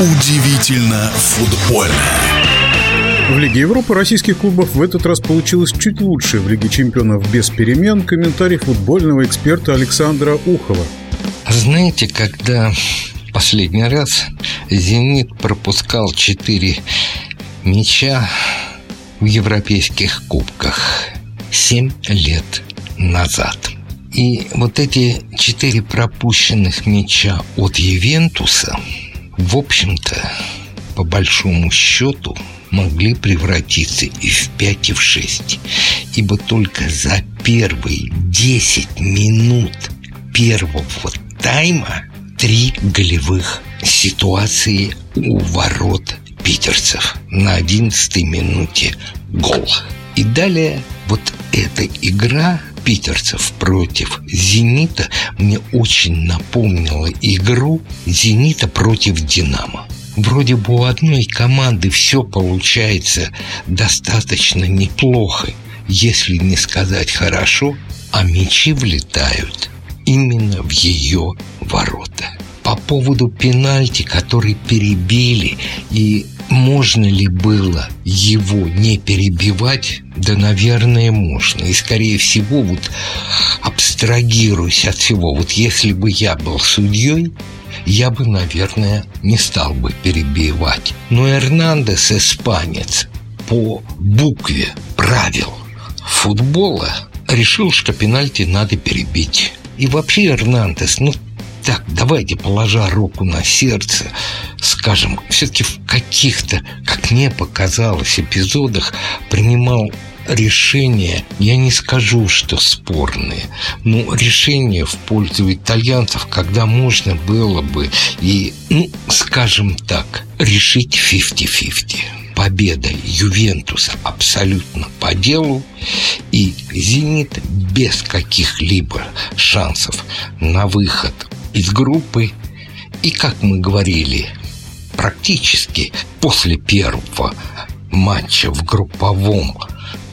Удивительно футбольно. В Лиге Европы российских клубов в этот раз получилось чуть лучше. В Лиге чемпионов без перемен комментарий футбольного эксперта Александра Ухова. Знаете, когда последний раз «Зенит» пропускал 4 мяча в европейских кубках 7 лет назад. И вот эти четыре пропущенных мяча от Ювентуса – в общем-то, по большому счету, могли превратиться и в 5, и в 6. Ибо только за первые 10 минут первого тайма три голевых ситуации у ворот питерцев. На 11 минуте гол. И далее вот эта игра питерцев против «Зенита» мне очень напомнила игру «Зенита» против «Динамо». Вроде бы у одной команды все получается достаточно неплохо, если не сказать хорошо, а мячи влетают именно в ее ворота. По поводу пенальти, который перебили и можно ли было его не перебивать? Да, наверное, можно. И, скорее всего, вот абстрагируясь от всего, вот если бы я был судьей, я бы, наверное, не стал бы перебивать. Но Эрнандес, испанец, по букве правил футбола решил, что пенальти надо перебить. И вообще Эрнандес, ну так, давайте, положа руку на сердце, скажем, все-таки в каких-то, как мне показалось, эпизодах принимал решения, я не скажу, что спорные, но решения в пользу итальянцев, когда можно было бы и, ну, скажем так, решить 50-50 победа Ювентуса абсолютно по делу и «Зенит» без каких-либо шансов на выход из группы. И, как мы говорили, практически после первого матча в групповом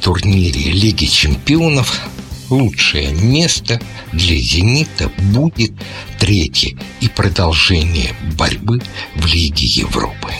турнире Лиги чемпионов лучшее место для «Зенита» будет третье и продолжение борьбы в Лиге Европы.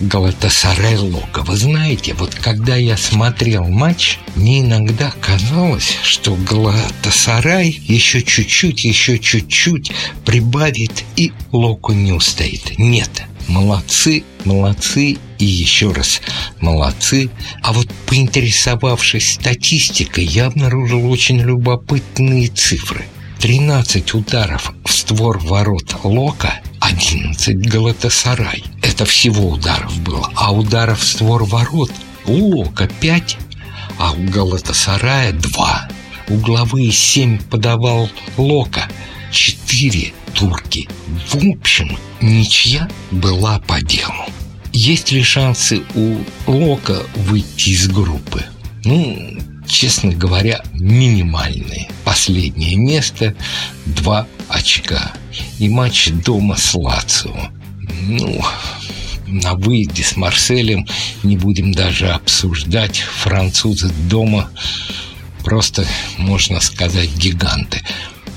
Галатасарай Лока. Вы знаете, вот когда я смотрел матч, мне иногда казалось, что Галатасарай еще чуть-чуть, еще чуть-чуть прибавит и Локу не устоит. Нет, молодцы, молодцы и еще раз молодцы. А вот поинтересовавшись статистикой, я обнаружил очень любопытные цифры. 13 ударов в створ ворот Лока, 11 Галатасарай. Это всего ударов было. А ударов в створ ворот у Лока 5, а у Галатасарая 2. Угловые 7 подавал Лока, 4 турки. В общем, ничья была по делу. Есть ли шансы у Лока выйти из группы? Ну, честно говоря, минимальные. Последнее место – два очка. И матч дома с Лацио. Ну, на выезде с Марселем не будем даже обсуждать. Французы дома просто, можно сказать, гиганты.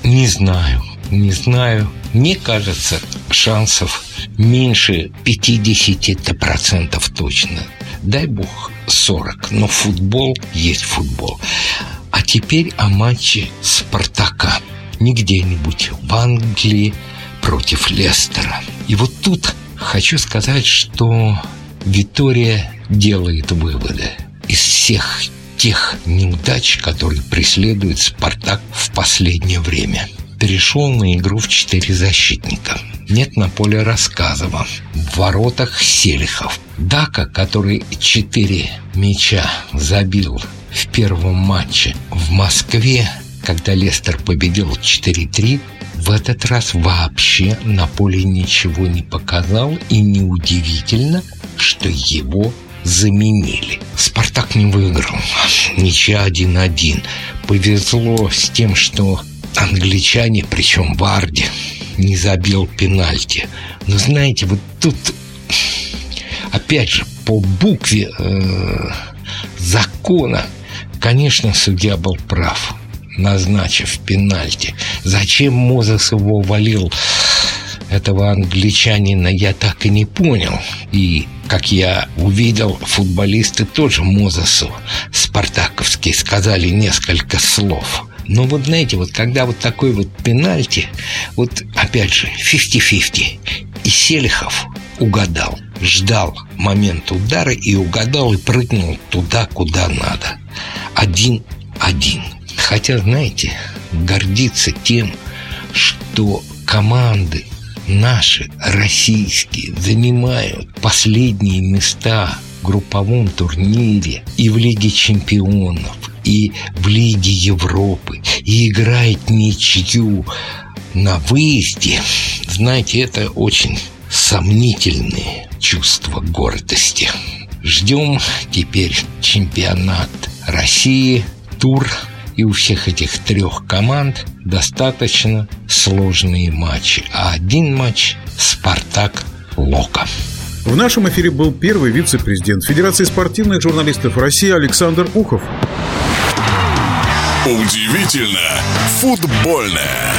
Не знаю, не знаю. Мне кажется, шансов меньше 50% точно. Дай бог 40, но футбол есть футбол. А теперь о матче Спартака. Не где-нибудь в Англии против Лестера. И вот тут хочу сказать, что Витория делает выводы. Из всех тех неудач, которые преследует Спартак в последнее время. Перешел на игру в четыре защитника. Нет на поле Рассказова. В воротах Селихов. Дака, который четыре мяча забил в первом матче в Москве, когда Лестер победил 4-3, в этот раз вообще на поле ничего не показал, и неудивительно, что его заменили. «Спартак» не выиграл. Ничья 1-1. Повезло с тем, что англичане, причем Варди, не забил пенальти. Но знаете, вот тут, опять же, по букве э, закона, конечно, судья был прав, назначив пенальти. Зачем Мозес его валил этого англичанина я так и не понял. И, как я увидел, футболисты тоже Мозесу спартаковские сказали несколько слов. Но вот знаете, вот когда вот такой вот пенальти, вот опять же 50-50, и Селихов угадал, ждал момент удара и угадал и прыгнул туда, куда надо. Один-один. Хотя, знаете, гордиться тем, что команды наши, российские, занимают последние места в групповом турнире и в Лиге чемпионов, и в Лиге Европы, и играет ничью на выезде, знаете, это очень сомнительные чувства гордости. Ждем теперь чемпионат России, тур и у всех этих трех команд достаточно сложные матчи. А один матч «Спартак» Лока. В нашем эфире был первый вице-президент Федерации спортивных журналистов России Александр Ухов. Удивительно футбольное.